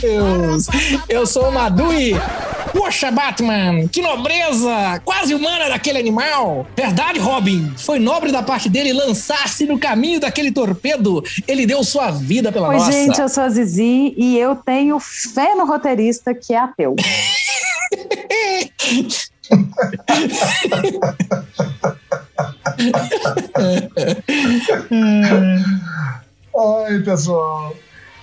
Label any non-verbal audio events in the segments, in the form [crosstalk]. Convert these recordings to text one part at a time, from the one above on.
Deus! Eu sou o Madui. Poxa, Batman, que nobreza! Quase humana daquele animal! Verdade, Robin? Foi nobre da parte dele lançar-se no caminho daquele torpedo. Ele deu sua vida pela Oi, nossa. gente, eu sou a Zizi e eu tenho fé no roteirista que é ateu. [laughs] Oi, pessoal.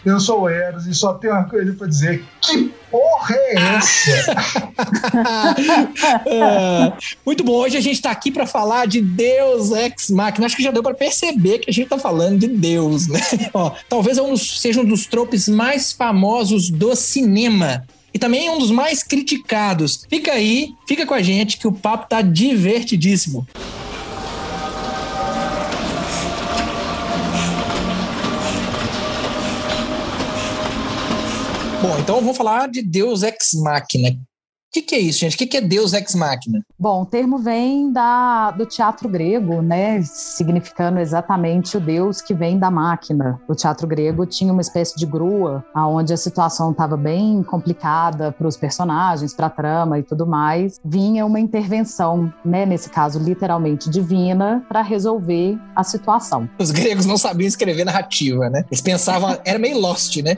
Eu sou o Eros e só tenho uma coisa pra dizer. Que porra é essa? [laughs] É, Muito bom. Hoje a gente está aqui para falar de Deus Ex Machina. Acho que já deu para perceber que a gente está falando de Deus, né? [laughs] Ó, talvez um dos- seja um dos tropes mais famosos do cinema. E também um dos mais criticados. Fica aí, fica com a gente que o papo tá divertidíssimo. Bom, então vamos falar de Deus Ex Machina. O que, que é isso, gente? O que, que é Deus Ex Machina? Bom, o termo vem da, do teatro grego, né? Significando exatamente o deus que vem da máquina. O teatro grego tinha uma espécie de grua, onde a situação estava bem complicada para os personagens, para a trama e tudo mais. Vinha uma intervenção, né? Nesse caso, literalmente divina, para resolver a situação. Os gregos não sabiam escrever narrativa, né? Eles pensavam, era meio Lost, né?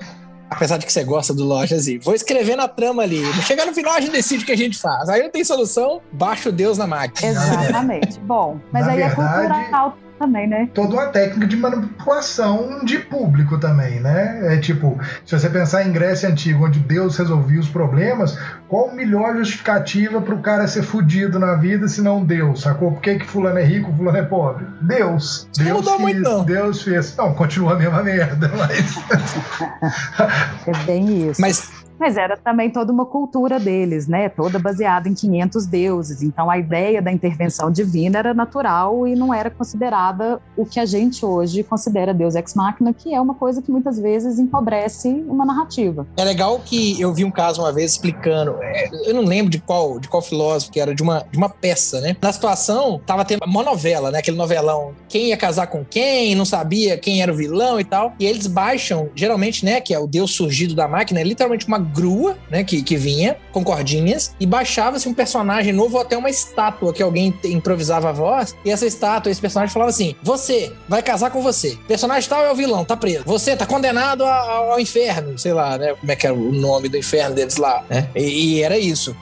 Apesar de que você gosta do Lost, assim, vou escrever na trama ali. Chegar no final, a gente decide o que a gente faz. Aí não tem solução, baixa o Deus na máquina. Exatamente. Bom, mas Na aí verdade- é cultural também, né? Toda uma técnica de manipulação de público também, né? É tipo, se você pensar em Grécia Antiga, onde Deus resolvia os problemas, qual a melhor justificativa para o cara ser fudido na vida se não Deus, sacou? Por que, que fulano é rico, fulano é pobre? Deus. Não Deus mudou muito, não. Deus fez. Não, continua a mesma merda, mas... [laughs] É bem isso. Mas Mas era também toda uma cultura deles, né? Toda baseada em 500 deuses. Então a ideia da intervenção divina era natural e não era considerada o que a gente hoje considera Deus ex machina, que é uma coisa que muitas vezes empobrece uma narrativa. é legal que eu vi um caso uma vez explicando. é, eu não lembro de qual, de qual filósofo que era, de uma, de uma peça, né? Na situação, tava tendo uma novela, né? Aquele novelão. Quem ia casar com quem, não sabia quem era o vilão e tal. E eles baixam, geralmente, né? Que é o Deus surgido da máquina, é literalmente uma grua, né? Que, que vinha com cordinhas e baixava-se um personagem novo ou até uma estátua que alguém improvisava a voz. E essa estátua, esse personagem falava assim: Você vai casar com você. Personagem tal é o vilão, tá preso. Você tá condenado ao inferno, sei lá, né? Como é que era o nome do inferno deles lá, né? E, e era isso.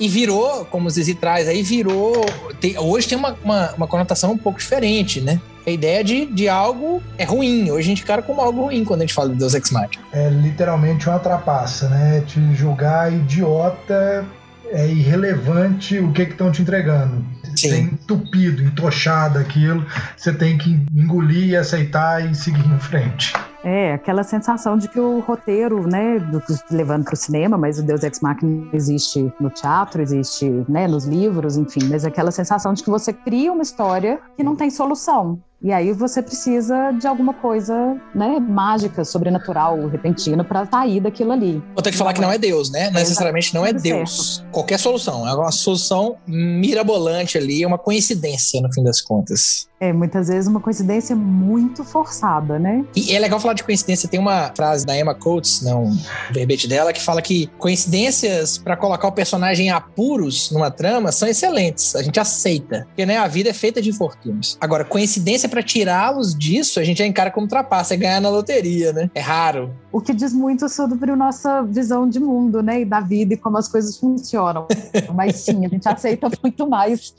E virou, como o Zizi traz aí, virou. tem- hoje tem uma, uma, uma conotação um pouco diferente, né? A ideia de, de algo é ruim. Hoje a gente cara como algo ruim quando a gente fala de Deus Ex Machina. é literalmente uma trapaça, né? Te julgar idiota é irrelevante o que que estão te entregando. Sim. Tem entupido, entochado aquilo, você tem que engolir, aceitar e seguir em frente. É, aquela sensação de que o roteiro, né, do, levando para o cinema, mas o Deus Ex Machina existe no teatro, existe, né, nos livros, enfim, mas aquela sensação de que você cria uma história que não tem solução. E aí você precisa de alguma coisa, né, mágica, sobrenatural, repentina para sair daquilo ali. Vou ter que falar que não é Deus, né? Não necessariamente não é Deus. Qualquer solução. É uma solução mirabolante ali, é uma coincidência no fim das contas. É, muitas vezes uma coincidência muito forçada, né? E é legal falar de coincidência. Tem uma frase da Emma Coates, não, um verbete dela, que fala que coincidências para colocar o personagem em apuros numa trama são excelentes. A gente aceita. Porque né, a vida é feita de infortúnios. Agora, coincidência para tirá-los disso, a gente já encara como trapaça, é ganhar na loteria, né? É raro. O que diz muito sobre nossa visão de mundo, né? E da vida e como as coisas funcionam. [laughs] Mas sim, a gente aceita muito mais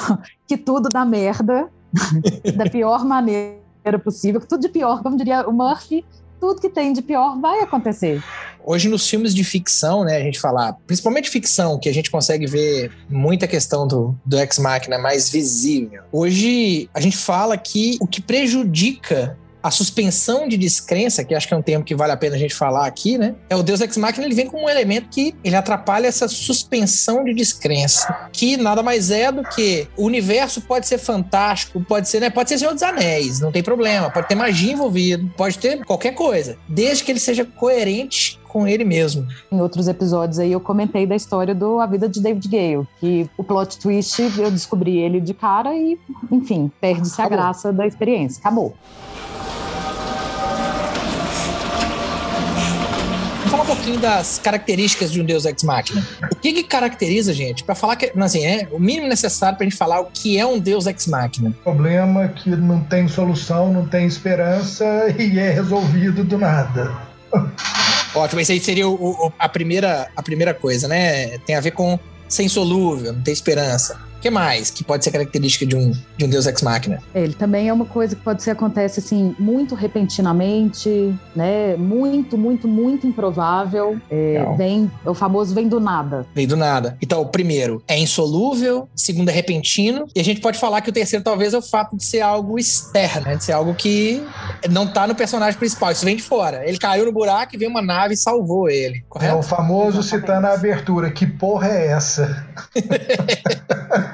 [laughs] que tudo dá merda, [laughs] da pior maneira possível, tudo de pior, como diria o Murphy, tudo que tem de pior vai acontecer. Hoje, nos filmes de ficção, né, a gente falar, principalmente ficção, que a gente consegue ver muita questão do, do ex-máquina mais visível. Hoje, a gente fala que o que prejudica a suspensão de descrença, que acho que é um termo que vale a pena a gente falar aqui, né? É o Deus Ex Machina, ele vem como um elemento que ele atrapalha essa suspensão de descrença, que nada mais é do que o universo pode ser fantástico, pode ser, né? Pode ser Senhor dos Anéis, não tem problema, pode ter magia envolvido, pode ter qualquer coisa, desde que ele seja coerente com ele mesmo. Em outros episódios aí eu comentei da história do A Vida de David Gale, que o plot twist eu descobri ele de cara e, enfim, perde-se a graça da experiência. Acabou. Pouquinho das características de um Deus Ex Machina. O que, que caracteriza, gente, para falar que, assim, é o mínimo necessário pra gente falar o que é um Deus Ex Machina? Problema que não tem solução, não tem esperança [laughs] e é resolvido do nada. [laughs] Ótimo, esse aí seria o, o, a, primeira, a primeira coisa, né? Tem a ver com ser insolúvel, não ter esperança que mais que pode ser característica de um, de um deus ex machina? Ele também é uma coisa que pode ser acontece assim muito repentinamente, né? Muito, muito, muito improvável. É, vem o famoso vem do nada. Vem do nada. Então, o primeiro é insolúvel, segundo é repentino, e a gente pode falar que o terceiro talvez é o fato de ser algo externo, né? de ser algo que não tá no personagem principal, isso vem de fora. Ele caiu no buraco e veio uma nave e salvou ele. Correto? É o famoso citando a abertura. Que porra é essa? [laughs]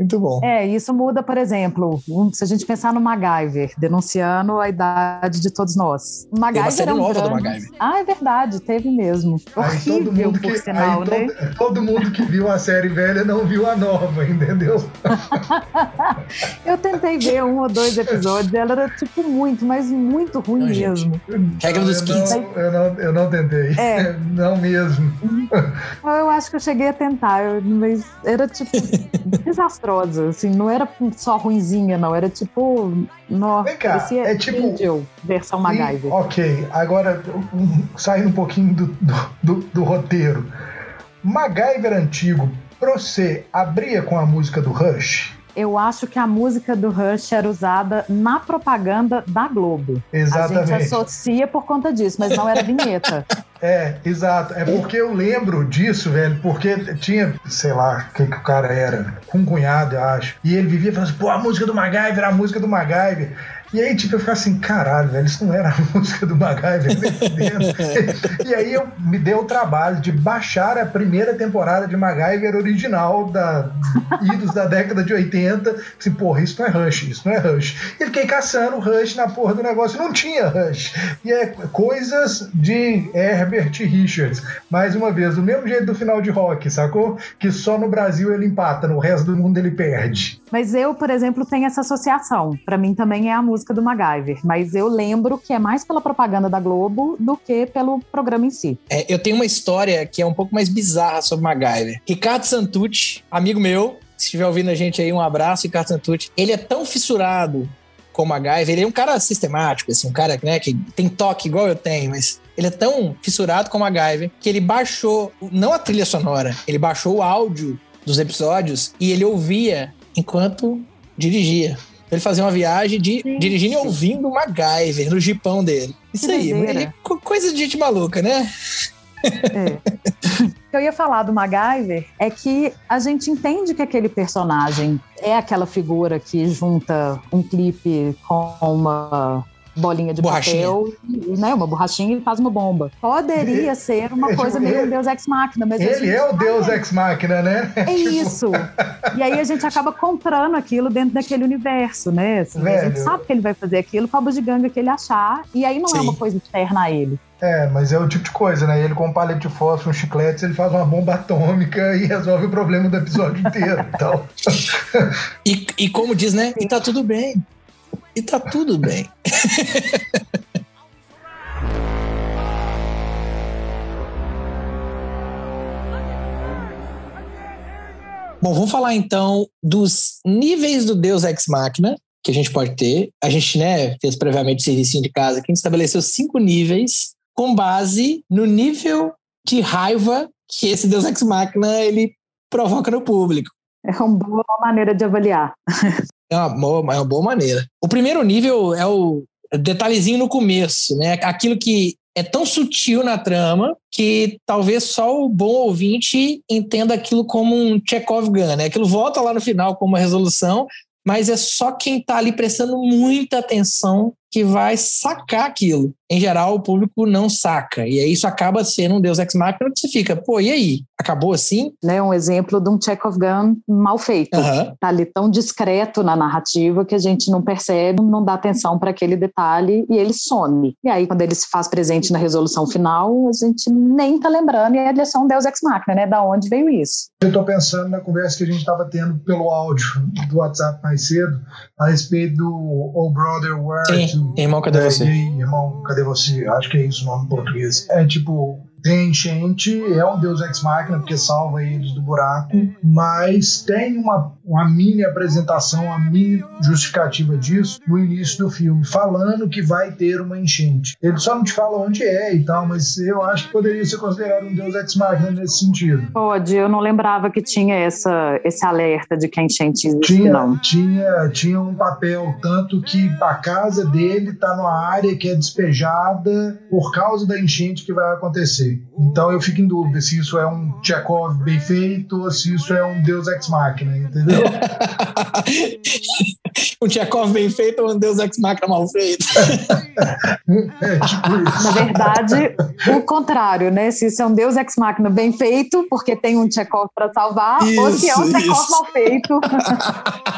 Muito bom. É, isso muda, por exemplo, se a gente pensar no MacGyver, denunciando a idade de todos nós. O MacGyver Tem uma série é um nova grande... do MacGyver. Ah, é verdade, teve mesmo. Aí Horrível, todo mundo que, sinal, né? Todo, todo, mundo que viu a série velha não viu a nova, entendeu? [laughs] Eu tentei ver um ou dois episódios, ela era tipo muito, mas muito ruim não, mesmo. Regra dos 15. Eu, não, eu não tentei. É. [laughs] Não mesmo. Eu acho que eu cheguei a tentar, mas era tipo [laughs] assim, não era só ruinzinha, não, era tipo. No, Vem cá, é tipo. Angel, versão MacGyver. ok, agora saindo um pouquinho do, do, do, do roteiro. MacGyver antigo, pra você, abria com a música do Rush? Eu acho que a música do Rush era usada na propaganda da Globo. Exatamente. A gente associa por conta disso, mas não era vinheta. [laughs] É, exato. É porque eu lembro disso, velho, porque tinha, sei lá, quem que o cara era, um cunhado, eu acho. E ele vivia falando assim, pô, a música do MacGyver, a música do MacGyver. E aí, tipo, eu ficava assim, caralho, velho, isso não era a [laughs] música do MacGyver, [laughs] E aí eu me dei o trabalho de baixar a primeira temporada de MacGyver original da idos da década de 80. Assim, porra, isso não é Rush, isso não é Rush. E fiquei caçando o Rush na porra do negócio, não tinha Rush. E é coisas de Herbert Richards. Mais uma vez, do mesmo jeito do final de rock, sacou? Que só no Brasil ele empata, no resto do mundo ele perde. Mas eu, por exemplo, tenho essa associação. Para mim também é a música música do MacGyver, mas eu lembro que é mais pela propaganda da Globo do que pelo programa em si. É, eu tenho uma história que é um pouco mais bizarra sobre MacGyver. Ricardo Santucci, amigo meu, se estiver ouvindo a gente aí, um abraço, Ricardo Santucci. Ele é tão fissurado com MacGyver, ele é um cara sistemático, assim, um cara né, que tem toque igual eu tenho, mas ele é tão fissurado com MacGyver que ele baixou, não a trilha sonora, ele baixou o áudio dos episódios e ele ouvia enquanto dirigia. Ele fazia uma viagem de sim, dirigindo e ouvindo o MacGyver no jipão dele. Isso que aí, ele, coisa de gente maluca, né? É. [laughs] o que eu ia falar do MacGyver é que a gente entende que aquele personagem é aquela figura que junta um clipe com uma bolinha de borrachinha. papel, né, uma borrachinha e faz uma bomba. Poderia [laughs] ser uma coisa tipo, meio um Deus Ex Machina, mas ele é o Deus Ex Machina, né? É [laughs] tipo... isso. E aí a gente acaba comprando aquilo dentro daquele universo, né? Assim, a gente sabe que ele vai fazer aquilo com a bugiganga que ele achar, e aí não Sim. é uma coisa externa a ele. É, mas é o tipo de coisa, né? Ele com um palete de fósforo, um chiclete, ele faz uma bomba atômica e resolve o problema do episódio [laughs] inteiro. Então. e, e como diz, né? E tá tudo bem. E tá tudo bem. [laughs] Bom, vamos falar então dos níveis do Deus Ex Machina que a gente pode ter. A gente né, fez previamente o serviço de casa que a gente estabeleceu cinco níveis com base no nível de raiva que esse Deus Ex Machina ele provoca no público. É uma boa maneira de avaliar. [laughs] É uma, boa, é uma boa maneira. O primeiro nível é o detalhezinho no começo, né? Aquilo que é tão sutil na trama que talvez só o bom ouvinte entenda aquilo como um Chekhov gun, né? Aquilo volta lá no final como uma resolução, mas é só quem está ali prestando muita atenção que vai sacar aquilo. Em geral, o público não saca. E aí isso acaba sendo um Deus Ex Machina que você fica, pô, e aí? Acabou assim? Né, um exemplo de um Chekhov Gun mal feito. Uhum. Tá ali tão discreto na narrativa que a gente não percebe, não dá atenção para aquele detalhe e ele some. E aí, quando ele se faz presente na resolução final, a gente nem tá lembrando e ele é só um Deus Ex Machina, né? Da onde veio isso? Eu tô pensando na conversa que a gente estava tendo pelo áudio do WhatsApp mais cedo a respeito do Oh Brother Where Irmão, cadê É, você? E aí, irmão, cadê você? Acho que é isso o nome em português. É tipo, tem enchente, é um deus ex-máquina, porque salva eles do buraco, mas tem uma, uma mini apresentação, uma mini justificativa disso no início do filme, falando que vai ter uma enchente. Ele só não te fala onde é e tal, mas eu acho que poderia ser considerado um deus ex-máquina nesse sentido. Pode, eu não lembrava que tinha essa, esse alerta de que a enchente existe, Tinha, não. tinha, tinha um papel, tanto que a casa dele está numa área que é despejada por causa da enchente que vai acontecer. Então eu fico em dúvida se isso é um Chekhov bem feito ou se isso é um Deus Ex Machina, entendeu? [laughs] um Tchekov bem feito ou um Deus Ex Machina mal feito? [laughs] é tipo isso. Na verdade, o contrário, né? Se isso é um Deus ex machina bem feito, porque tem um Chekhov para salvar, ou se é um Isso, Chekhov isso. mal feito. [laughs]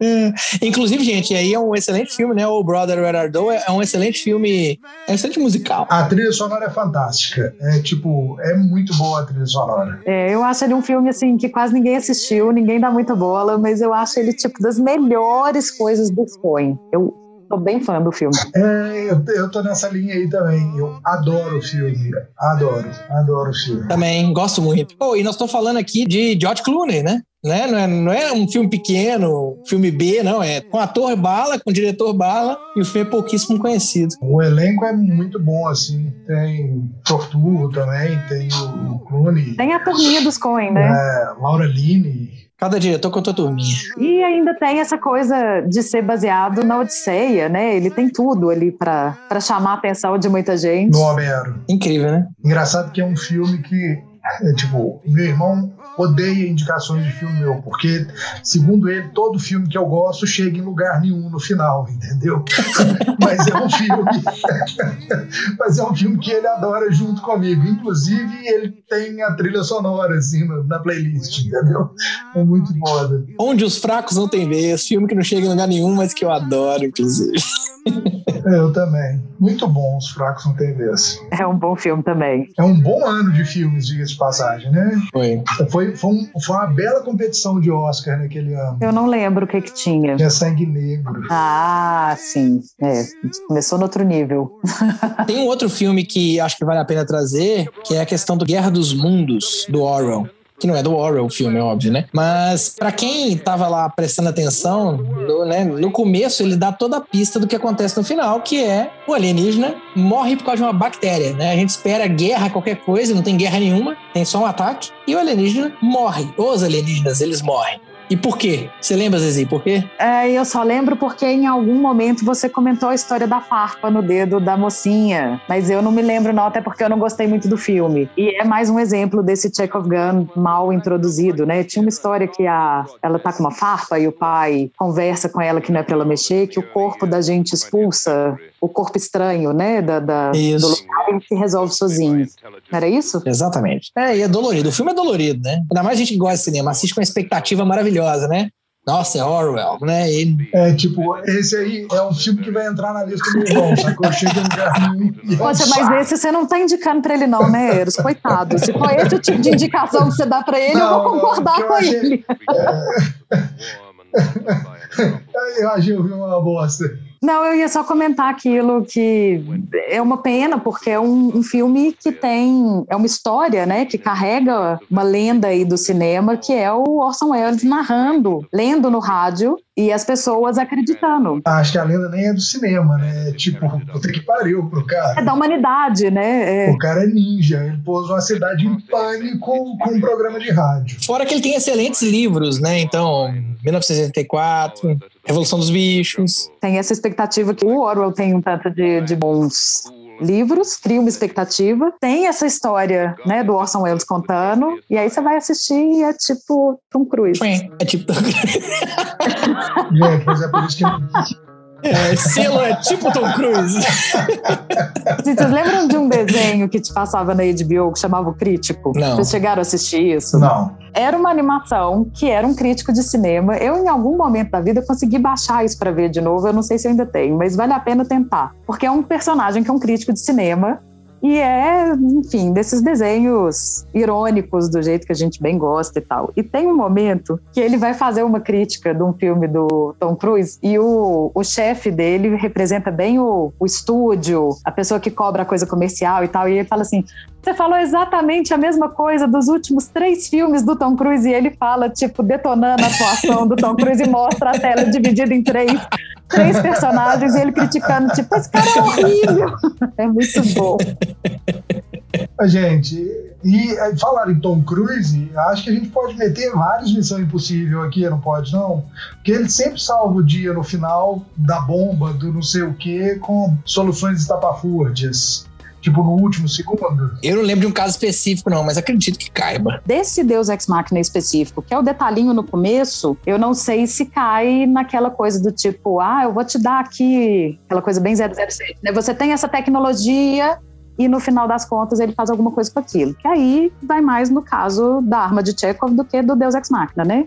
É. [laughs] Inclusive, gente, aí é um excelente filme, né? O Brother Where Art Thou é um excelente filme, é um excelente musical. A trilha sonora é fantástica. É tipo, é muito boa a trilha sonora. É, eu acho ele um filme assim que quase ninguém assistiu, ninguém dá muita bola, mas eu acho ele tipo das melhores coisas do Coen. Eu tô bem fã do filme. É, eu, eu tô nessa linha aí também. Eu adoro o filme. Adoro, adoro o filme. Também, gosto muito. Pô, e nós estamos falando aqui de George Clooney, né? né? Não, é, não é um filme pequeno, filme B, não. É com ator bala, com diretor bala, e o filme é pouquíssimo conhecido. O elenco é muito bom, assim. Tem Torturro também, tem o, o Clooney, Tem a turminha dos Coen, né? é, Laura Linney. Cada diretor com a turminha. E ainda tem essa coisa de ser baseado na Odisseia, né? Ele tem tudo ali pra pra chamar a atenção de muita gente. no Homero. Incrível, né? Engraçado que é um filme que, é, tipo, meu irmão odeia indicações de filme meu, porque, segundo ele, todo filme que eu gosto chega em lugar nenhum no final, entendeu? [laughs] Mas é um filme. [laughs] Mas é um filme que ele adora junto comigo. Inclusive, ele tem a trilha sonora, assim, na, playlist, entendeu? É muito foda. Onde os fracos não têm vez, filme que não chega em lugar nenhum, mas que eu adoro, inclusive. [laughs] Eu também. Muito bom os fracos não tem vez. É um bom filme também. É um bom ano de filmes, diga-se de passagem, né? Foi. Foi, foi, um- foi uma bela competição de Oscar naquele ano. Eu não lembro o que que tinha. Tinha sangue negro. Ah, sim. É, começou no outro nível. Tem um outro filme que acho que vale a pena trazer, que é a questão do Guerra dos Mundos, do Orwell. Que não é do Orwell o filme, é óbvio, né? Mas pra quem tava lá prestando atenção, no, né, no começo ele dá toda a pista do que acontece no final, que é o alienígena morre por causa de uma bactéria, né? A gente espera guerra, qualquer coisa, não tem guerra nenhuma, tem só um ataque, e o alienígena morre. Os alienígenas, eles morrem. E por quê? Você lembra, Zezé, por quê? É, eu só lembro porque em algum momento você comentou a história da farpa no dedo da mocinha, mas eu não me lembro não, até porque eu não gostei muito do filme. E é mais um exemplo desse Chekhov Gun mal introduzido, né? Tinha uma história que a, ela tá com uma farpa e o pai conversa com ela que não é pra ela mexer, que o corpo da gente expulsa o corpo estranho, né? Da, da- Isso. do ele se resolve sozinho. Não era isso? Exatamente. É, e é dolorido. O filme é dolorido, né? Ainda mais a gente que gosta de cinema, assiste com uma expectativa maravilhosa, né? Nossa, é Orwell, né? E É tipo, esse aí é um filme que vai entrar na lista do irmão, sacou? Chega é um Poxa, mas esse você não tá indicando pra ele, não, né, Eros? Coitado. Se for esse o tipo de indicação que você dá pra ele, eu Não, vou não, concordar eu com achei- ele. [laughs] Eu achei o filme uma bosta. Não, eu ia só comentar aquilo que é uma pena, porque é um, um filme que tem. É uma história, né? Que carrega uma lenda aí do cinema, que é o Orson Welles narrando, lendo no rádio e as pessoas acreditando. Acho que a lenda nem é do cinema, né? É tipo, puta que pariu pro É cara. da humanidade, né? É, O cara é ninja, ele pôs uma cidade em pânico com um programa de rádio. fora que ele tem excelentes livros, né? Então, 1984, Revolução dos Bichos. tem essa expectativa que o Orwell tem um tanto de, de bons livros, cria uma expectativa, tem essa história, né, do Orson Welles contando, e aí você vai assistir e é tipo Tom Cruise. É tipo. Gente, mas é por isso que É, selo é tipo Tom Cruise. [laughs] Vocês lembram de um desenho que te passava na HBO que chamava O Crítico? Não. Vocês chegaram a assistir isso? Não. Era uma animação que era um crítico de cinema. Eu, em algum momento da vida, consegui baixar isso pra ver de novo. Eu não sei se eu ainda tenho, mas vale a pena tentar. Porque é um personagem que é um crítico de cinema E é, enfim, desses desenhos irônicos do jeito que a gente bem gosta e tal. E tem um momento que ele vai fazer uma crítica de um filme do Tom Cruise e o, o chefe dele representa bem o, o estúdio, a pessoa que cobra a coisa comercial e tal. E ele fala assim: você falou exatamente a mesma coisa dos últimos três filmes do Tom Cruise e ele fala, tipo, detonando a atuação do Tom Cruise e mostra a tela dividida em três, três personagens e ele criticando, tipo, esse cara é horrível. É muito bom. Gente, e é, falar em Tom Cruise, acho que a gente pode meter vários Missão Impossível aqui, não pode não? Porque ele sempre salva o dia no final da bomba, do não sei o que, com soluções estapafúrdias tipo no último segundo? Eu não lembro de um caso específico, não, mas acredito que caiba. Desse Deus Ex Machina específico, que é o detalhinho no começo, eu não sei se cai naquela coisa do tipo, ah, eu vou te dar aqui, aquela coisa bem 007, né? Você tem essa tecnologia, e no final das contas ele faz alguma coisa com aquilo. Que aí vai mais no caso da arma de Chekhov do que do Deus Ex Machina, né?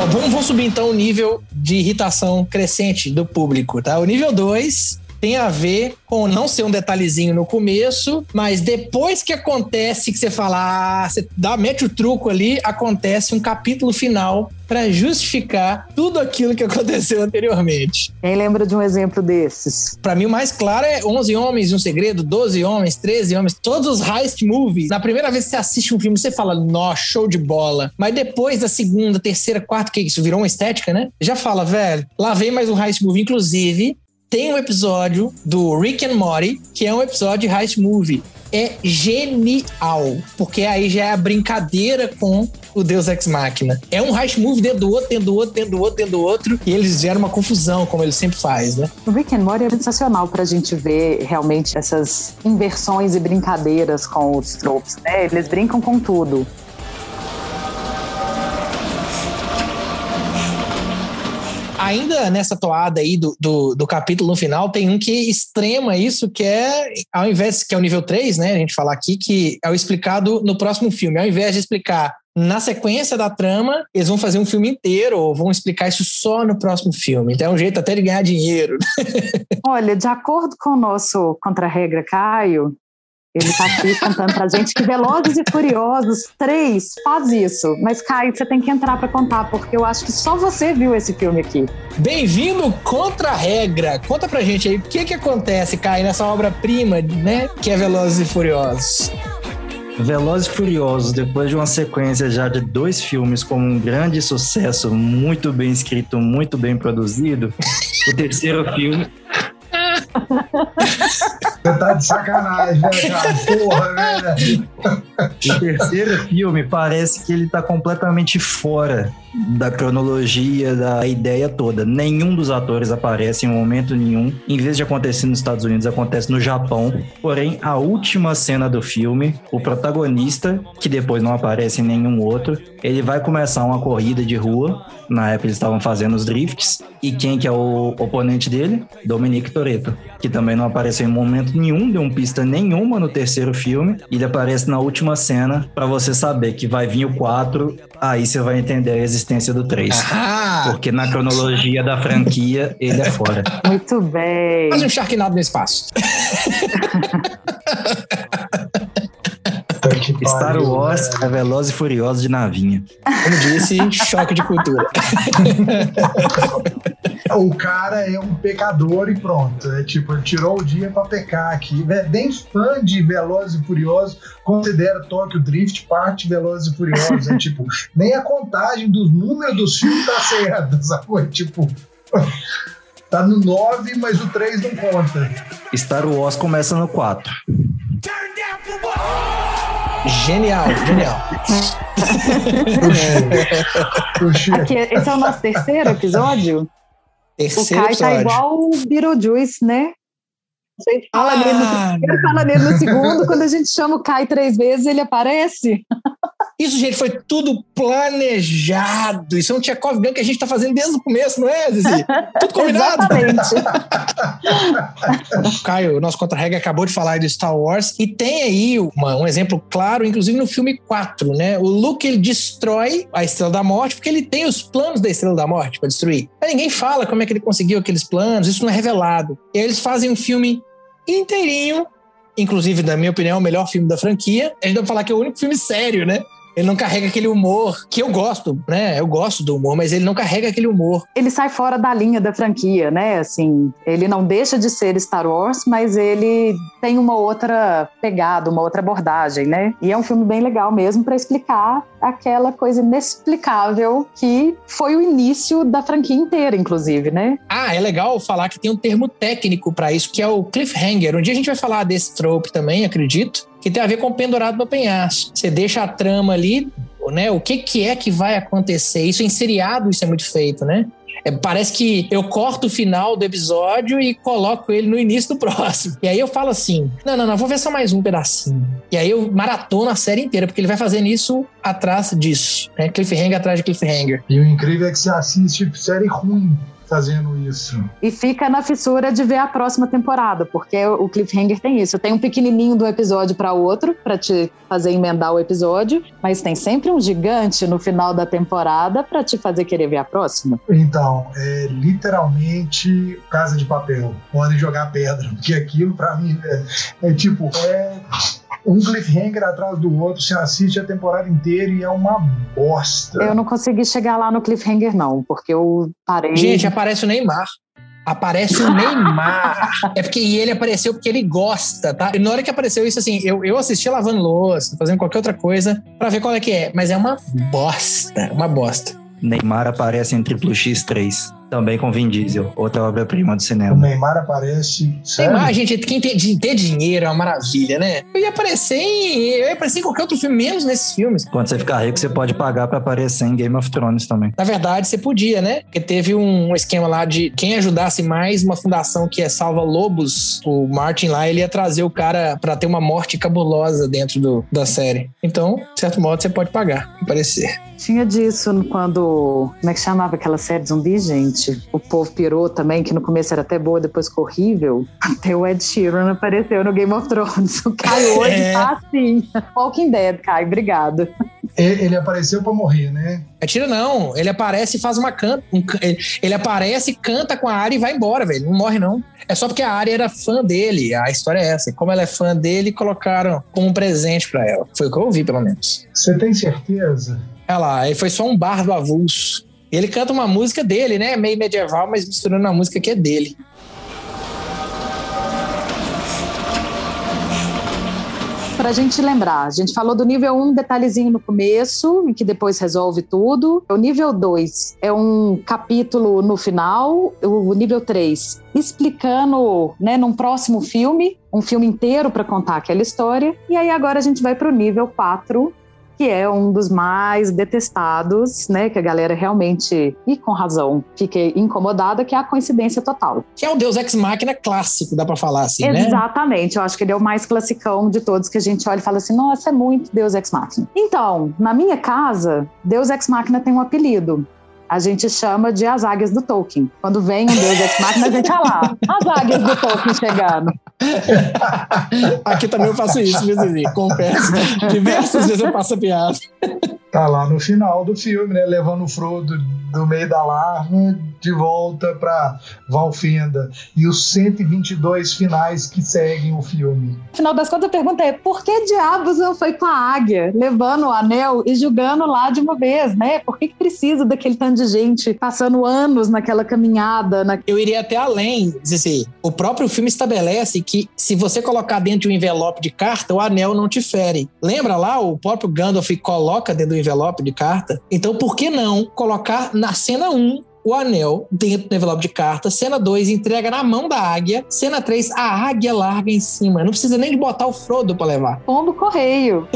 Ó, vamos, vamos subir então o nível de irritação crescente do público, tá? O nível 2 tem a ver com não ser um detalhezinho no começo, mas depois que acontece que você fala, ah, você dá, mete o truco ali, acontece um capítulo final para justificar tudo aquilo que aconteceu anteriormente. Quem lembra de um exemplo desses? Para mim, o mais claro é 11 Homens e um Segredo, 12 Homens, 13 Homens, todos os heist movies. Na primeira vez que você assiste um filme, você fala, nossa, show de bola. Mas depois da segunda, terceira, quarta, que isso virou uma estética, né? Já fala, velho, lá vem mais um heist movie. Inclusive, tem um episódio do Rick and Morty, que é um episódio de heist movie. É genial, porque aí já é a brincadeira com o Deus Ex Machina. É um heist movie dentro do outro, dentro do outro, dentro do outro, dentro do outro, e eles geram uma confusão, como ele sempre faz, né? O Rick and Morty é sensacional pra gente ver realmente essas inversões e brincadeiras com os tropes, né? Eles brincam com tudo. Ainda nessa toada aí do, do, do, capítulo no final, tem um que extrema isso, que é, ao invés, que é o nível 3, né? A gente falar aqui, que é o explicado no próximo filme. Ao invés de explicar na sequência da trama, eles vão fazer um filme inteiro ou vão explicar isso só no próximo filme. Então é um jeito até de ganhar dinheiro. [laughs] Olha, de acordo com o nosso contra-regra Caio, ele está aqui contando pra gente que Velozes e Furiosos 3 faz isso. Mas, Caio, você tem que entrar para contar, porque eu acho que só você viu esse filme aqui. Bem-vindo contra a regra. Conta pra gente aí o que que acontece, Caio, nessa obra-prima, né? Que é Velozes e Furiosos. Velozes e Furiosos, depois de uma sequência já de dois filmes com um grande sucesso, muito bem escrito, muito bem produzido, o terceiro filme você tá de sacanagem, né, cara? Porra, velho. O terceiro filme parece que ele tá completamente fora da cronologia, da ideia toda. Nenhum dos atores aparece em momento nenhum. Em vez de acontecer nos Estados Unidos, acontece no Japão. Porém, a última cena do filme, o protagonista, que depois não aparece em nenhum outro, ele vai começar uma corrida de rua. Na época eles estavam fazendo os drifts. E quem que é o oponente dele? Dominique Toretto, que também não apareceu em momento nenhum, deu um pista nenhuma no terceiro filme. Ele aparece na última cena para você saber que vai vir o 4, aí você vai entender a existência do 3. Ah! Porque na cronologia da franquia, ele é fora. [laughs] Muito bem. Faz um Sharknado no espaço. [laughs] Star Wars é veloz e furioso de navinha. Como disse, choque de cultura. [laughs] o cara é um pecador e pronto. É tipo, ele tirou o dia pra pecar aqui. É bem fã de Velozes e Furiosos, considera Tokyo Drift parte de Velozes e Furiosos. É tipo, [laughs] nem a contagem dos números dos filmes tá certa, [laughs] sacou? É tipo. [laughs] Tá no 9, mas o 3 não conta. Star Wars começa no 4. Genial, genial. Aqui, esse é o nosso terceiro episódio? Terceiro o Kai tá igual o Beetlejuice, né? A gente fala, ah. nele, no, fala nele no [laughs] segundo, quando a gente chama o Kai três vezes, ele aparece. Isso, gente, foi tudo planejado. Isso é um Tchekov Gun que a gente tá fazendo desde o começo, não é, Zizi? [laughs] Tudo combinado. [laughs] Caio, nosso contra-regra, acabou de falar de Star Wars e tem aí uma, um exemplo claro, inclusive no filme 4, né? O Luke, ele destrói a Estrela da Morte porque ele tem os planos da Estrela da Morte para destruir. Mas ninguém fala como é que ele conseguiu aqueles planos, isso não é revelado. E aí eles fazem um filme inteirinho inclusive, na minha opinião, o melhor filme da franquia. A gente vai falar que é o único filme sério, né? Ele não carrega aquele humor que eu gosto, né? Eu gosto do humor, mas ele não carrega aquele humor. Ele sai fora da linha da franquia, né? Assim, ele não deixa de ser Star Wars, mas ele tem uma outra pegada, uma outra abordagem, né? E é um filme bem legal mesmo para explicar aquela coisa inexplicável que foi o início da franquia inteira, inclusive, né? Ah, é legal falar que tem um termo técnico para isso, que é o cliffhanger. Um dia a gente vai falar desse trope também, acredito que tem a ver com o pendurado no penhasco. Você deixa a trama ali, né? O que, que é que vai acontecer? Isso em seriado, isso é muito feito, né? É, parece que eu corto o final do episódio e coloco ele no início do [laughs] próximo. E aí eu falo assim: não, não, não, vou ver só mais um pedacinho. E aí eu maratono a série inteira, porque ele vai fazendo isso atrás disso. Né? Cliffhanger atrás de cliffhanger. E o incrível é que você assiste série ruim fazendo isso. E fica na fissura de ver a próxima temporada, porque o cliffhanger tem isso. Tem um pequenininho do episódio para outro, para te fazer emendar o episódio, mas tem sempre um gigante no final da temporada para te fazer querer ver a próxima. Então, é literalmente Casa de Papel. Podem jogar pedra, porque aquilo para mim é, é tipo, é um cliffhanger atrás do outro, você assiste a temporada inteira e é uma bosta. Eu não consegui chegar lá no cliffhanger, não, porque eu parei. Gente, aparece o Neymar. Aparece o Neymar. [laughs] é porque ele apareceu porque ele gosta, tá? E na hora que apareceu isso, assim, eu, eu assisti lavando louça, fazendo qualquer outra coisa, para ver qual é que é. Mas é uma bosta, uma bosta. Neymar aparece em Triplo X3. Também com Vin Diesel, outra obra-prima do cinema. O Neymar aparece. Sério? Neymar, gente, quem tem, ter dinheiro é uma maravilha, né? Eu ia aparecer em. Eu ia aparecer em qualquer outro filme, menos nesses filmes. Quando você ficar rico, você pode pagar para aparecer em Game of Thrones também. Na verdade, você podia, né? Porque teve um esquema lá de quem ajudasse mais uma fundação que é Salva Lobos, o Martin lá, ele ia trazer o cara para ter uma morte cabulosa dentro do, da série. Então, de certo modo, você pode pagar pra aparecer. Tinha disso quando. Como é que chamava aquela série de zumbi, gente? o povo pirou também, que no começo era até boa, depois ficou horrível. [laughs] Até o Ed Sheeran apareceu no Game of Thrones. O Caio hoje é. tá assim. Walking Dead, Caio, obrigado. Ele apareceu para morrer, né? Atira não, ele aparece e faz uma canta. Um, ele aparece, canta com a área e vai embora, velho. Não morre, não. É só porque a área era fã dele. A história é essa. Como ela é fã dele, colocaram como um presente para ela. Foi o que eu ouvi, pelo menos. Você tem certeza? Olha lá, ele foi só um bar do avulso. E ele canta uma música dele, né? Meio medieval, mas misturando uma música que é dele. Para a gente lembrar, a gente falou do nível 1, um detalhezinho no começo, que depois resolve tudo. O nível 2 é um capítulo no final. O nível 3, explicando, né, num próximo filme, um filme inteiro para contar aquela história. E aí agora a gente vai para o nível 4, que é um dos mais detestados, né? Que a galera realmente, e com razão, fica incomodada, que é a coincidência total. Que é o Deus Ex Machina clássico, dá para falar assim, Exatamente. né? Exatamente. Eu acho que ele é o mais classicão de todos que a gente olha e fala assim, nossa, é muito Deus Ex Machina. Então, na minha casa, Deus Ex Machina tem um apelido a gente chama de as águias do Tolkien. Quando vem um deus ex machina, a gente, olha lá, as águias do Tolkien chegando. [laughs] Aqui também eu faço isso, viu, Zizi? Confesso. Diversas vezes eu passo a piada. Tá lá no final do filme, né? Levando o Frodo do meio da larva de volta para Valfenda. E os 122 finais que seguem o filme. Afinal das contas, a pergunta é: por que diabos não foi com a águia, levando o anel e julgando lá de uma vez, né? Por que, que precisa daquele tanto de gente passando anos naquela caminhada? Na... Eu iria até além, assim, o próprio filme estabelece que se você colocar dentro de um envelope de carta, o anel não te fere. Lembra lá? O próprio Gandalf coloca dentro do envelope de carta. Então, por que não colocar na cena 1 o anel dentro do envelope de carta. Cena 2, entrega na mão da águia. Cena 3, a águia larga em cima. Não precisa nem de botar o Frodo para levar. Pombo correio.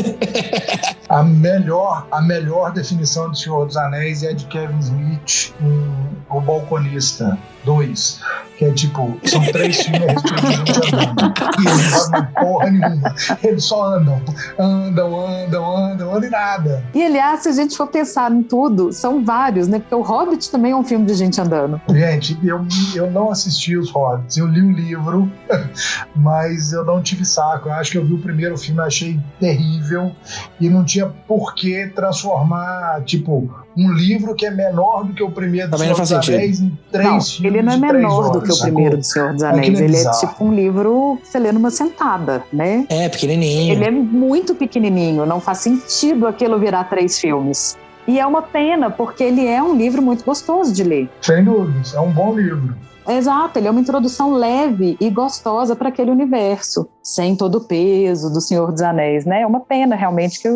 [laughs] a melhor, a melhor definição do Senhor dos Anéis é de Kevin Smith, um, o balconista. 2, que é tipo, são três filmes [laughs] a respeito de gente andando. E eles não fazem porra nenhuma. Eles só andam, andam, andam, andam, andam e nada. E aliás, se a gente for pensar em tudo, são vários, né? Porque o Hobbit também é um filme de gente andando. Gente, eu, eu não assisti os Hobbits, eu li o livro, [laughs] mas eu não tive saco. Eu acho que eu vi o primeiro filme, achei terrível e não tinha por que transformar, tipo, um livro que é menor do que o primeiro Também não Senhor faz dos sentido. Anéis em três Não, filmes ele não é menor do horas, que o sacou? primeiro do Senhor dos Anéis. É ele é tipo um livro que você lê numa sentada, né? É, pequenininho. Ele é muito pequenininho, não faz sentido aquilo virar três filmes. E é uma pena, porque ele é um livro muito gostoso de ler. Sem dúvidas, é um bom livro. Exato, ele é uma introdução leve e gostosa para aquele universo, sem todo o peso do Senhor dos Anéis, né? É uma pena realmente que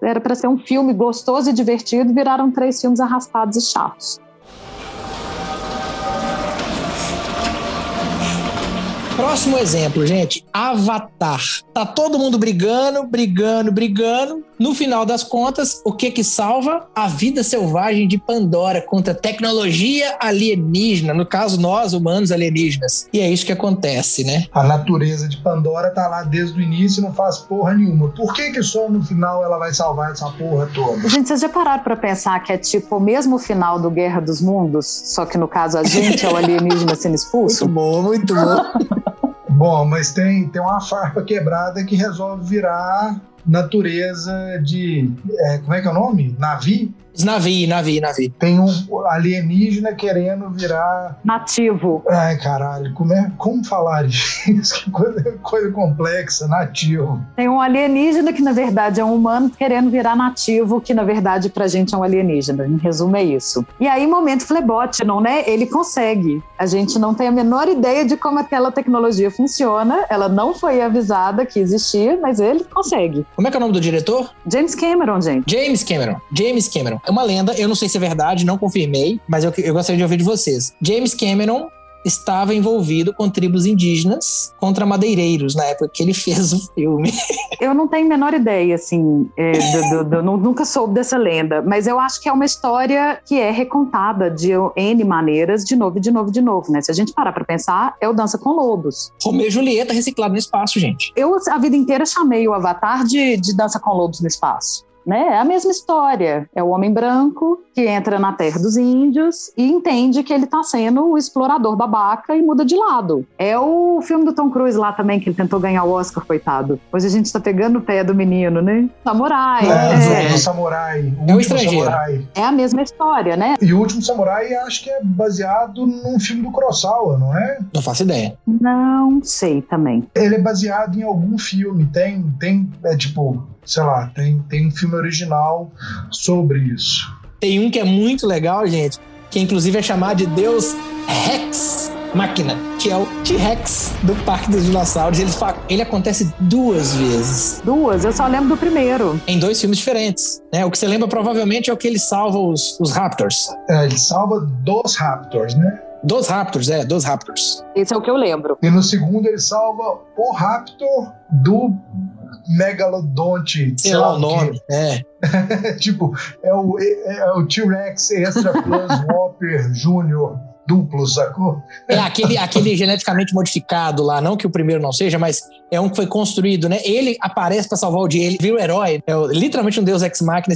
era para ser um filme gostoso e divertido, viraram três filmes arrastados e chatos. Próximo exemplo, gente. Avatar. Tá todo mundo brigando, brigando, brigando. No final das contas, o que que salva? A vida selvagem de Pandora contra tecnologia alienígena. No caso, nós, humanos alienígenas. E é isso que acontece, né? A natureza de Pandora tá lá desde o início e não faz porra nenhuma. Por que que só no final ela vai salvar essa porra toda? Gente, vocês já pararam para pensar que é tipo o mesmo final do Guerra dos Mundos, só que no caso a gente é o alienígena sendo expulso? Muito bom, muito bom. [laughs] Bom, mas tem, tem uma farpa quebrada que resolve virar natureza de. é, como é que é o nome? Navi? Navi, navi, navi. Tem um alienígena querendo virar. Nativo. Ai, caralho, como, é, como falar isso? [laughs] Que coisa, coisa complexa, nativo. Tem um alienígena que na verdade é um humano querendo virar nativo, que na verdade pra gente é um alienígena. Em resumo, é isso. E aí, momento flebote, não né? Ele consegue. A gente não tem a menor ideia de como aquela tecnologia funciona. Ela não foi avisada que existia, mas ele consegue. Como é que é o nome do diretor? James Cameron, gente. James Cameron. James Cameron. É uma lenda, eu não sei se é verdade, não confirmei, mas eu, eu gostaria de ouvir de vocês. James Cameron estava envolvido com tribos indígenas contra madeireiros na época que ele [laughs] fez o filme. Eu não tenho a menor ideia, assim, é, do- do- do- nu- nunca soube dessa lenda, mas eu acho que é uma história que é recontada de N maneiras, de novo, de novo, de novo, né? Se a gente parar pra pensar, é o Dança com Lobos. Romeu e Julieta reciclado no espaço, gente. Eu, a vida inteira, chamei o Avatar de, de Dança com Lobos no Espaço. Né? É a mesma história. É o homem branco que entra na terra dos índios e entende que ele tá sendo o explorador babaca e muda de lado. É o filme do Tom Cruise lá também, que ele tentou ganhar o Oscar, coitado. Hoje a gente tá pegando o pé do menino, né? Samurai. É, É, o Samurai. O, É o último estrangeiro. Samurai. é a mesma história, né? E o último Samurai acho que é baseado num filme do Kurosawa, não é? Não faço ideia. Não sei também. Ele é baseado em algum filme. Tem, tem é tipo, sei lá, tem, tem um filme original sobre isso. Tem um que é muito legal, gente, que inclusive é chamado de Deus Rex Máquina, que é o T-Rex do Parque dos Dinossauros. Ele, ele acontece duas vezes, Duas, eu só lembro do primeiro. em dois filmes diferentes. Né? O que você lembra provavelmente é o que ele salva os, os Raptors. É, ele salva dos Raptors, né? Dos Raptors, é, dos Raptors. Esse é o que eu lembro. E no segundo ele salva o Raptor do Megalodonte. Sei lá o nome. É. [laughs] Tipo, é o, é, é o T-Rex Extra Plus [laughs] Whopper Júnior duplo, sacou? É aquele, aquele geneticamente modificado lá, não que o primeiro não seja, mas é um que foi construído, né? Ele aparece pra salvar o dia, ele vira o herói, é literalmente um deus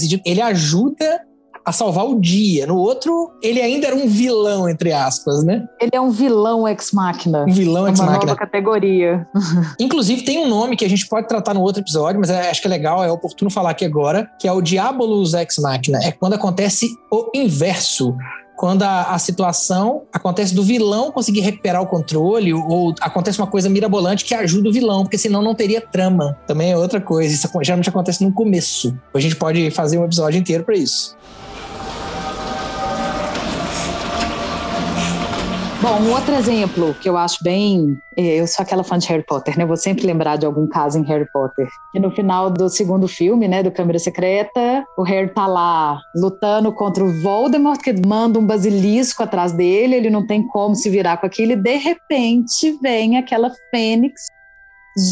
sentido. Ele ajuda a salvar o dia. No outro, ele ainda era um vilão, entre aspas, né? Ele é um vilão ex-máquina. Um vilão É uma ex-machina. nova categoria. [laughs] Inclusive, tem um nome que a gente pode tratar no outro episódio, mas é- acho que é legal, é oportuno falar aqui agora, que é o Diabolus Ex Machina. É quando acontece o inverso. Quando a, a situação acontece do vilão conseguir recuperar o controle, ou, acontece uma coisa mirabolante que ajuda o vilão, porque senão não teria trama. Também é outra coisa. Isso geralmente acontece no começo. A gente pode fazer um episódio inteiro para isso. Bom, um outro exemplo que eu acho bem. eh, Eu sou aquela fã de Harry Potter, né? Vou sempre lembrar de algum caso em Harry Potter. Que no final do segundo filme, né, do Câmara Secreta, o Harry tá lá lutando contra o Voldemort, que manda um basilisco atrás dele, ele não tem como se virar com aquilo, e de repente vem aquela fênix,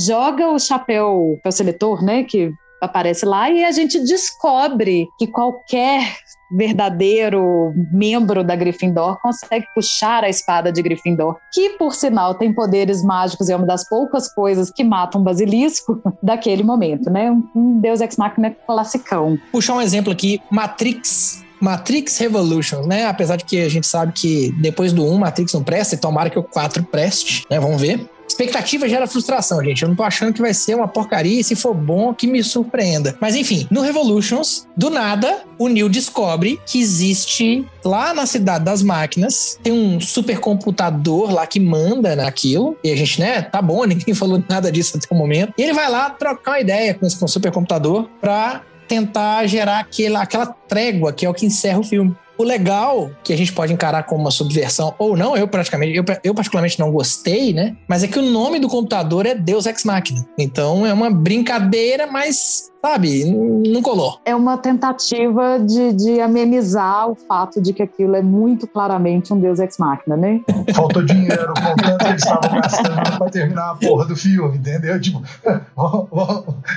joga o chapéu, o seletor, né, que aparece lá, e a gente descobre que qualquer verdadeiro membro da Gryffindor consegue puxar a espada de Gryffindor, que por sinal tem poderes mágicos e é uma das poucas coisas que matam um basilisco [laughs] daquele momento, né? Um Deus Ex Machina classicão. Puxar um exemplo aqui, Matrix Matrix Revolutions, né? Apesar de que a gente sabe que depois do 1 Matrix não presta, e tomara que o 4 preste, né? Vamos ver. Expectativa gera frustração, gente. Eu não tô achando que vai ser uma porcaria e se for bom, que me surpreenda. Mas enfim, no Revolutions, do nada, o Neil descobre que existe lá na cidade das máquinas, tem um supercomputador lá que manda naquilo. E a gente, né, tá bom, [laughs] ninguém falou nada disso até o momento. E ele vai lá trocar uma ideia com esse com supercomputador pra tentar gerar aquela, aquela trégua que é o que encerra o filme. O legal, que a gente pode encarar como uma subversão ou não, eu praticamente, eu, eu particularmente não gostei, né? Mas é que o nome do computador é Deus Ex Machina. Então é uma brincadeira, mas sabe, não colou. É uma tentativa de, de amenizar o fato de que aquilo é muito claramente um Deus Ex Machina, né? Faltou dinheiro, com tanto que eles estavam gastando pra terminar a porra do filme, entendeu? Tipo, [laughs]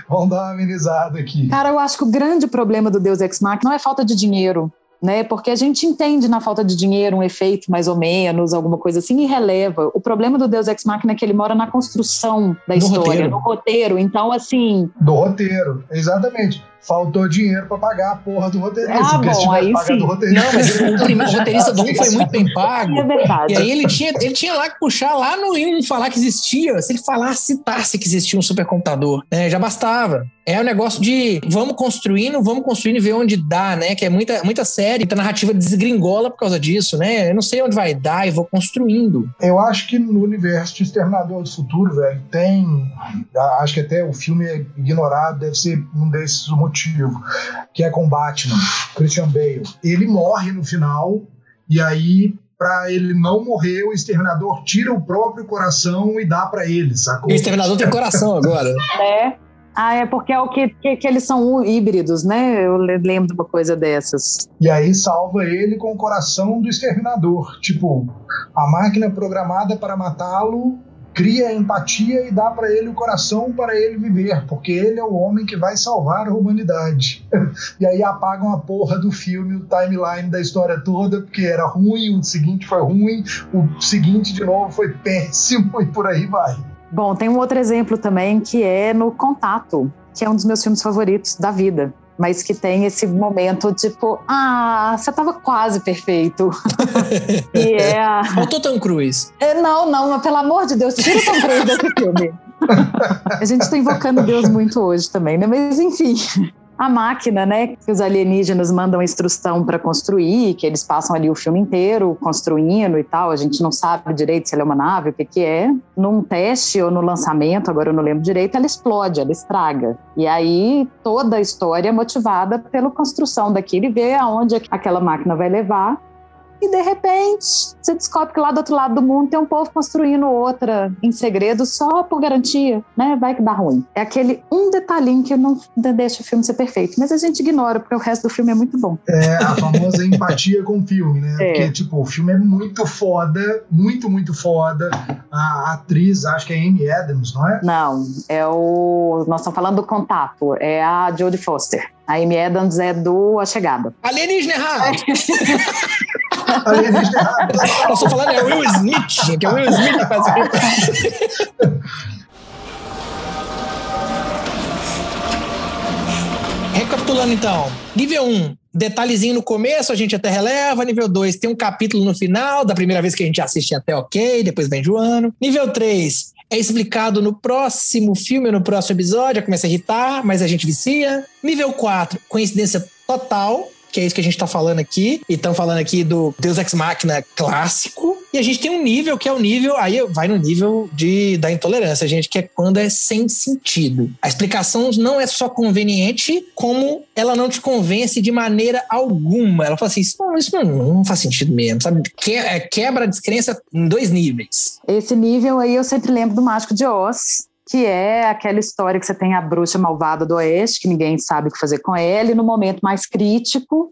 vamos dar uma amenizada aqui. Cara, eu acho que o grande problema do Deus Ex Machina não é falta de dinheiro né? Porque a gente entende na falta de dinheiro um efeito mais ou menos, alguma coisa assim, e releva. O problema do Deus Ex Machina é que ele mora na construção da história, roteiro. no roteiro. Então, assim. Do roteiro, exatamente faltou dinheiro para pagar a porra do roteirista. Ah, bom, aí sim. Não, mas o, primeiro, o roteirista do 1 foi muito bem pago. É verdade. E aí ele tinha, ele tinha lá que puxar lá no 1 falar que existia. Se ele falasse, citasse que existia um supercomputador, né, já bastava. É o um negócio de vamos construindo, vamos construindo e ver onde dá, né? Que é muita, muita série, muita narrativa desgringola por causa disso, né? Eu não sei onde vai dar e vou construindo. Eu acho que no universo de Exterminador do Futuro, velho, tem. Acho que até o filme é ignorado, deve ser um desses motivos motivo, que é com Batman, Christian Bale. Ele morre no final, e aí para ele não morrer, o exterminador tira o próprio coração e dá para ele, sacou? O exterminador tem coração agora. É. Ah, é porque é o que, que, que, eles são híbridos, né? Eu lembro de uma coisa dessas. E aí salva ele com o coração do exterminador. Tipo, a máquina programada para matá-lo cria empatia e dá para ele o coração para ele viver, porque ele é o homem que vai salvar a humanidade. [laughs] e aí apagam a porra do filme, o timeline da história toda, porque era ruim, o seguinte foi ruim, o seguinte de novo foi [laughs] péssimo e por aí vai. Bom, tem um outro exemplo também que é no Contato, que é um dos meus filmes favoritos da vida mas que tem esse momento tipo, ah, você tava quase perfeito. [laughs] e é a... Faltou Tom Cruise. É, não, não, mas pelo amor de Deus, tira o Tom Cruise desse filme. a gente tá invocando Deus muito hoje também, né? Mas enfim a máquina, né, que os alienígenas mandam instrução para construir, que eles passam ali o filme inteiro construindo e tal, a gente não sabe direito se ela é uma nave, o que que é. Num teste ou no lançamento, agora eu não lembro direito, ela explode, ela estraga. E aí toda a história é motivada pela construção daquilo e ver aonde aquela máquina vai levar e de repente você descobre que lá do outro lado do mundo tem um povo construindo outra em segredo só por garantia, né? Vai que dá ruim. É aquele um detalhinho que não deixa o filme ser perfeito, mas a gente ignora porque o resto do filme é muito bom. É a famosa empatia com o filme, né? É. Porque tipo, o filme é muito foda, muito muito foda. A atriz, acho que é Amy Adams, não é? Não, é o nós estamos falando do Contato, é a Jodie Foster. A Amy Adams é do A Chegada. Alienígena errado! [laughs] Alienígena errado. Tô falando é Will Smith, que é Will Smith que faz Recapitulando então, nível 1, detalhezinho no começo, a gente até releva. Nível 2, tem um capítulo no final, da primeira vez que a gente assiste até ok, depois vem Joano. Nível 3, é explicado no próximo filme, no próximo episódio, começa a irritar, mas a gente vicia. Nível 4, coincidência total, que é isso que a gente tá falando aqui. E estão falando aqui do Deus Ex Machina clássico. E a gente tem um nível que é o nível, aí vai no nível de, da intolerância, gente, que é quando é sem sentido. A explicação não é só conveniente, como ela não te convence de maneira alguma. Ela fala assim: isso não, isso não, não faz sentido mesmo, sabe? Que, é, quebra a descrença em dois níveis. Esse nível aí eu sempre lembro do Mágico de Oz, que é aquela história que você tem a bruxa malvada do oeste, que ninguém sabe o que fazer com ela, e no momento mais crítico,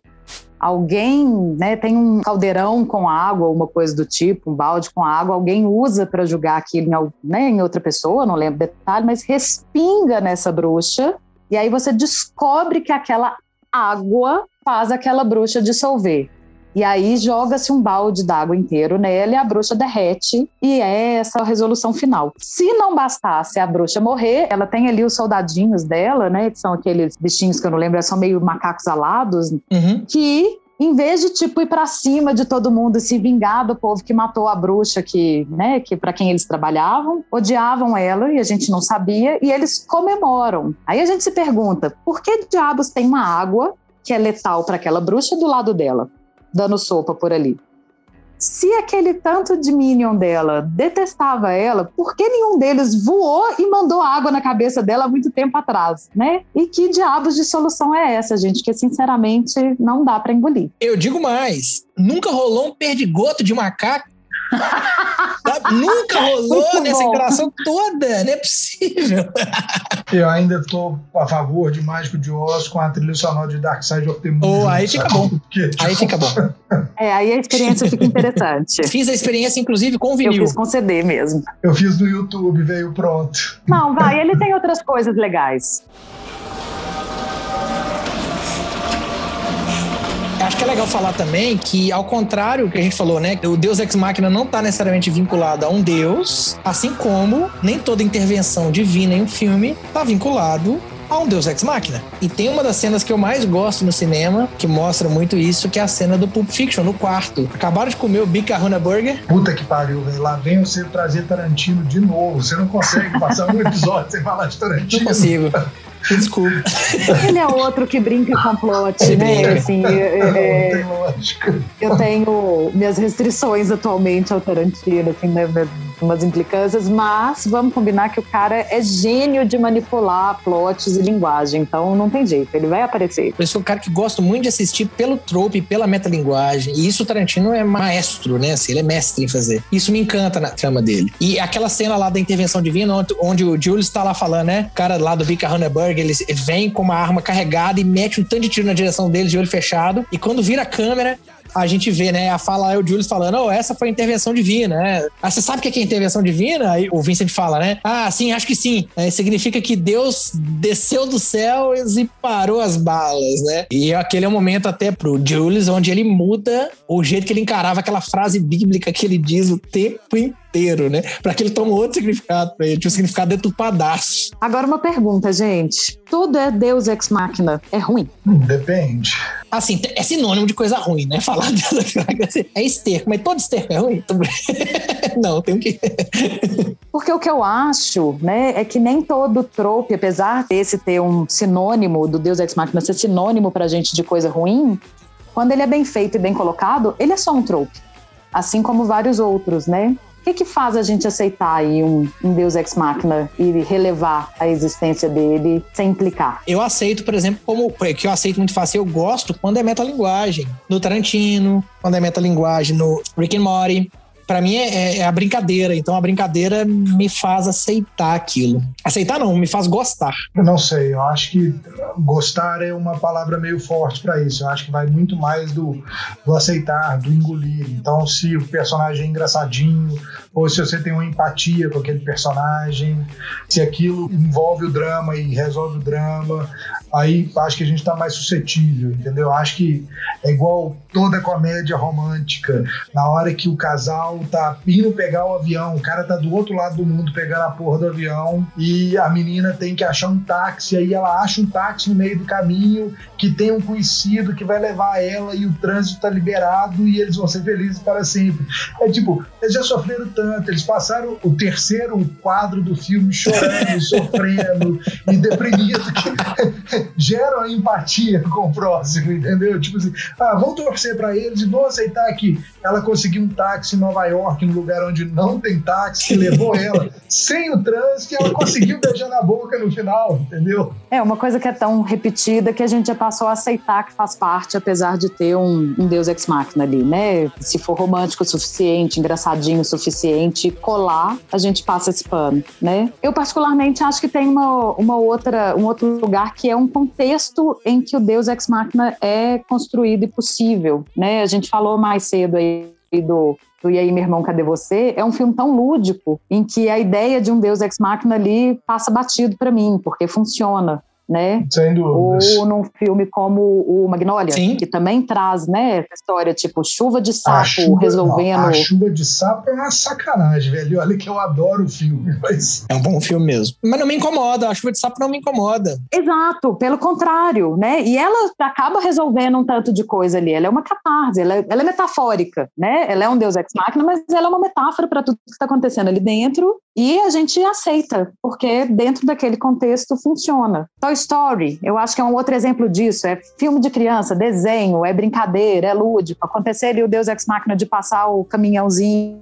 alguém né, tem um caldeirão com água, uma coisa do tipo, um balde com água, alguém usa para jogar aquilo em, né, em outra pessoa, não lembro detalhe, mas respinga nessa bruxa, e aí você descobre que aquela água faz aquela bruxa dissolver. E aí joga-se um balde d'água inteiro nela e a bruxa derrete e é essa a resolução final. Se não bastasse a bruxa morrer, ela tem ali os soldadinhos dela, né, que são aqueles bichinhos que eu não lembro, são meio macacos alados, Uhum. que em vez de tipo ir para cima de todo mundo e se vingar do povo que matou a bruxa que, né, que para quem eles trabalhavam, odiavam ela e a gente não sabia e eles comemoram. Aí a gente se pergunta, por que diabos tem uma água que é letal para aquela bruxa do lado dela, dando sopa por ali? Se aquele tanto de minion dela detestava ela, por que nenhum deles voou e mandou água na cabeça dela há muito tempo atrás, né? E que diabos de solução é essa, gente? Que sinceramente não dá para engolir. Eu digo mais, nunca rolou um perdigoto de macaco. Nunca rolou Muito nessa bom. interação toda, não é possível. Eu ainda estou a favor de Mágico de Oz com a trilha sonora de Dark Side of the Moon. Oh, aí fica bom. Porque, tipo, Aí fica bom. É, aí a experiência fica interessante. [laughs] Fiz a experiência, inclusive, com o Eu vinil. fiz com CD mesmo. Eu fiz no YouTube, veio pronto. Não, vai, ele tem outras coisas legais. Acho que é legal falar também que, ao contrário do que a gente falou, né? O Deus Ex Machina não está necessariamente vinculado a um Deus, assim como nem toda intervenção divina em um filme está vinculado a um Deus Ex Machina. E tem uma das cenas que eu mais gosto no cinema, que mostra muito isso, que é a cena do Pulp Fiction, no quarto. Acabaram de comer o Bicarruna Burger. Puta que pariu, velho. Lá vem você trazer Tarantino de novo. Você não consegue passar um episódio sem falar de Não Tarantino. consigo. [laughs] Desculpa. Ele é outro que brinca com plot, Ele né? brinca. Assim, é- é- tem lógica. eu tenho minhas restrições atualmente ao Tarantino, assim, né? Umas implicâncias, mas vamos combinar que o cara é gênio de manipular plots e linguagem, então não tem jeito, ele vai aparecer. Eu sou um cara que gosto muito de assistir pelo trope, pela metalinguagem. E isso o Tarantino é maestro, né? Assim, ele é mestre em fazer. Isso me encanta na trama dele. E aquela cena lá da intervenção divina, onde, o Julius tá lá falando, né? O cara lá do Vika Hanneberg, ele, ele vem com uma arma carregada e mete um tanto de tiro na direção deles de olho fechado. E quando vira a câmera, a gente vê, né? A fala é o Julius falando, oh, essa foi intervenção divina, né? Ah, você sabe o que é intervenção divina? Aí o Vincent fala, né? Ah, sim, acho que sim. É, significa que Deus desceu do céu e parou as balas, né? E aquele é o momento até pro Julius, onde ele muda o jeito que ele encarava aquela frase bíblica que ele diz o tempo inteiro, né? Pra que ele toma outro significado pra ele, tinha um significado deturpadaço. Agora uma pergunta, gente. Tudo é Deus ex machina, é ruim? Depende. Assim, é sinônimo de coisa ruim, né? [laughs] Falar Deus é esterco, mas todo esterco é ruim? [laughs] Não, tem que. [laughs] Porque o que eu acho, né, é que nem todo trope, apesar desse ter um sinônimo do Deus Ex Machina ser sinônimo pra gente de coisa ruim, quando ele é bem feito e bem colocado, ele é só um trope. Assim como vários outros, né? O que, que faz a gente aceitar aí um, um Deus Ex Machina e relevar a existência dele sem implicar? Eu aceito, por exemplo, como que eu aceito muito fácil, eu gosto quando é metalinguagem. No Tarantino, quando é metalinguagem no Rick and Morty. Pra mim é, é a brincadeira, então a brincadeira me faz aceitar aquilo. Aceitar não, me faz gostar. Eu não sei, eu acho que gostar é uma palavra meio forte para isso. Eu acho que vai muito mais do, do aceitar, do engolir. Então, se o personagem é engraçadinho, ou se você tem uma empatia com aquele personagem, se aquilo envolve o drama e resolve o drama, aí acho que a gente está mais suscetível, entendeu? Acho que é igual toda comédia romântica. Na hora que o casal tá indo pegar o avião, o cara tá do outro lado do mundo pegando a porra do avião e a menina tem que achar um táxi, aí ela acha um táxi no meio do caminho que tem um conhecido que vai levar ela e o trânsito tá liberado e eles vão ser felizes para sempre. É tipo, eles já sofreram tanto, eles passaram o terceiro quadro do filme chorando, [laughs] sofrendo e deprimido, que geram a empatia com o próximo, entendeu? Tipo assim, ah, vamos torcer para eles e vamos aceitar que ela conseguiu um táxi em Nova York, no lugar onde não tem táxi, que levou ela sem o trânsito e ela conseguiu beijar na boca no final, entendeu? É uma coisa que é tão repetida que a gente já passou a aceitar que faz parte, apesar de ter um, um Deus ex machina ali, né? Se for romântico o suficiente, engraçadinho o suficiente, colar, a gente passa esse pano, né? Eu particularmente acho que tem uma, uma outra, um outro lugar que é um contexto em que o Deus ex machina é construído e possível, né? A gente falou mais cedo aí do do E aí, meu irmão, cadê você? É um filme tão lúdico em que a ideia de um Deus ex machina ali passa batido para mim, porque funciona. Né? Sem dúvidas. Ou num filme como o Magnolia, Sim. que também traz, né, essa história tipo chuva de A sapo chuva, resolvendo. não, a chuva de sapo é uma sacanagem, velho. Olha que eu adoro o filme, [laughs] mas É um bom filme mesmo. Mas não me incomoda, a chuva de sapo não me incomoda. Exato, pelo contrário, né? E ela acaba resolvendo um tanto de coisa ali. Ela é uma catarse, ela é, ela é metafórica, né? Ela é um deus ex machina, mas ela é uma metáfora para tudo que está acontecendo ali dentro e a gente aceita, porque dentro daquele contexto funciona. Toy Story, eu acho que é um outro exemplo disso. É filme de criança, desenho, é brincadeira, é lúdico. Acontecer ali o deus ex machina de passar o caminhãozinho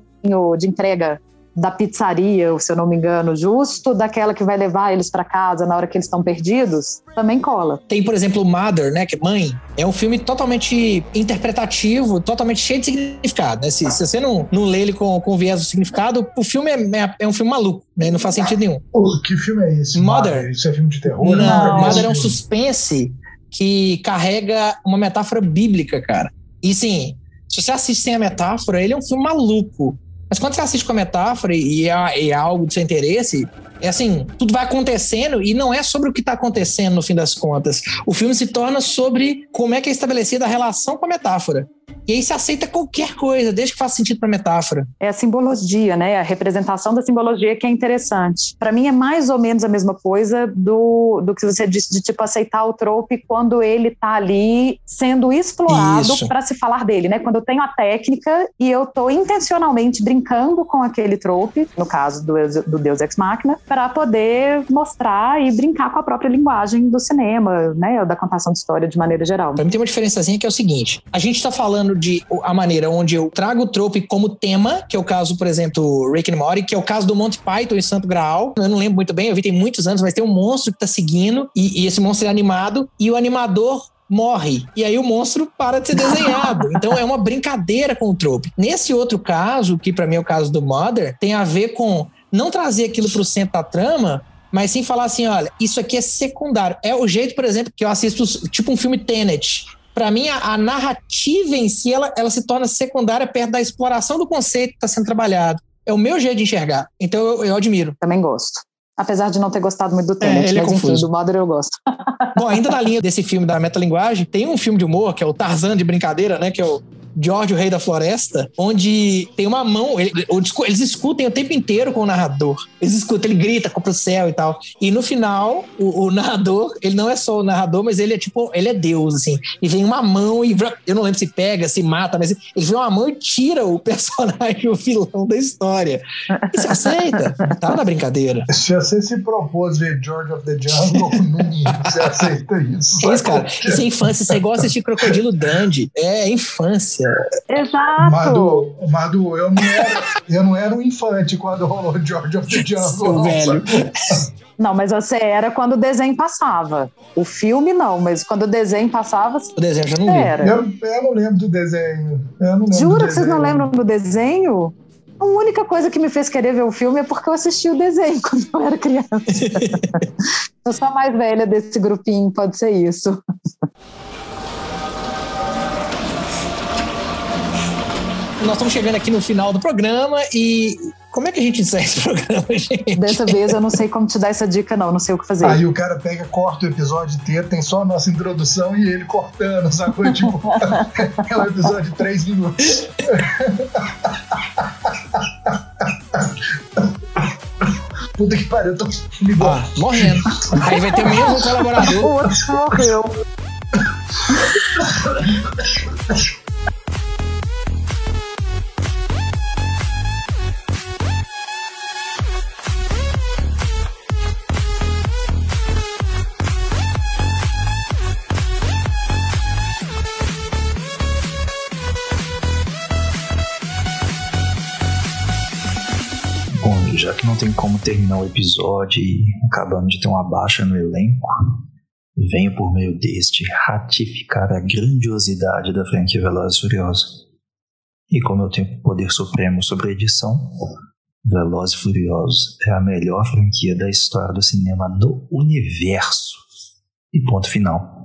de entrega da pizzaria, se eu não me engano, justo daquela que vai levar eles para casa na hora que eles estão perdidos, também cola. Tem, por exemplo, Mother, né? Que é Mãe. É um filme totalmente interpretativo, totalmente cheio de significado, né? Se, se você não, não lê ele com, com viés do significado, o filme é, é, é um filme maluco, né? Não faz sentido nenhum. Que filme é esse? Mother. Isso é filme de terror? Não, Não. Mother é um suspense que carrega uma metáfora bíblica, cara. E sim, se você assiste sem a metáfora, ele é um filme maluco. Mas quando você assiste com a metáfora e é, é algo de seu interesse, é assim, tudo vai acontecendo e não é sobre o que está acontecendo no fim das contas. O filme se torna sobre como é que é estabelecida a relação com a metáfora. E aí se aceita qualquer coisa, desde que faça sentido para a metáfora. É a simbologia, né? A representação da simbologia que é interessante. Para mim é mais ou menos a mesma coisa do, do que você disse de tipo aceitar o trope quando ele tá ali sendo explorado para se falar dele, né? Quando eu tenho a técnica e eu tô intencionalmente brincando com aquele trope, no caso do, do Deus Ex Machina, para poder mostrar e brincar com a própria linguagem do cinema, né? Da contação de história de maneira geral. Pra mim tem uma diferençazinha que é o seguinte: a gente tá falando de a maneira onde eu trago o trope como tema, que é o caso, por exemplo, Rick and Morty, que é o caso do Monty Python e Santo Graal. Eu não lembro muito bem, eu vi tem muitos anos, mas tem um monstro que tá seguindo e, e esse monstro é animado e o animador morre. E aí o monstro para de ser desenhado. [laughs] Então é uma brincadeira com o trope. Nesse outro caso, que pra mim é o caso do Mother, tem a ver com não trazer aquilo pro centro da trama, mas sim falar assim, olha, isso aqui é secundário. É o jeito, por exemplo, que eu assisto tipo um filme Tenet. Pra mim, a, a narrativa em si, ela, ela se torna secundária perto da exploração do conceito que está sendo trabalhado. É o meu jeito de enxergar. Então eu, eu admiro. Também gosto. Apesar de não ter gostado muito do Tenet, ele é mas enfim, confuso. do Mother eu gosto. Bom, ainda na linha desse filme da metalinguagem, tem um filme de humor, que é o Tarzan de brincadeira, né? Que é o George, o Rei da Floresta, onde tem uma mão, ele- eles escutem o tempo inteiro com o narrador. Eles escutam, ele grita pro céu e tal. E no final, o, o narrador, ele não é só o narrador, mas ele é tipo, ele é Deus, assim. E vem uma mão e eu não lembro se pega, se mata, mas ele vem uma mão e tira o [laughs] personagem, o vilão da história. E você aceita? Tá na brincadeira. Se você se propôs ver George of the Jungle, [laughs] não, você aceita isso. É isso, cara. Isso é infância. Isso é igual assistir Crocodilo Dandy. É infância. Exato! Madu, Madu, eu não, era, eu não era um infante quando rolou George of the Jungle. Não, velho. sabe? Não, mas você era quando o desenho passava. O filme não, mas quando o desenho passava, O desenho eu já não era. Eu, eu não lembro do desenho. Eu não lembro Jura do que vocês não lembram do desenho? A única coisa que me fez querer ver o filme é porque eu assisti o desenho [laughs] quando eu era criança. [laughs] eu sou a mais velha desse grupinho, pode ser isso. Nós estamos chegando aqui no final do programa e como é que a gente encerra esse [laughs] programa, gente? Dessa vez eu não sei como te dar essa dica, não, não sei o que fazer. Aí o cara pega, corta o episódio inteiro, tem só a nossa introdução e ele cortando, sacou? [laughs] Tipo, é um episódio de três minutos. Puta que pariu, eu tô me Ah, morrendo. Aí vai ter mesmo um [laughs] colaborador. O outro morreu. Já que não tem como terminar o episódio e acabamos de ter uma baixa no elenco, venho por meio deste ratificar a grandiosidade da franquia Velozes e Furiosos. E como eu tenho poder supremo sobre a edição, Velozes e Furiosos é a melhor franquia da história do cinema no universo. E ponto final.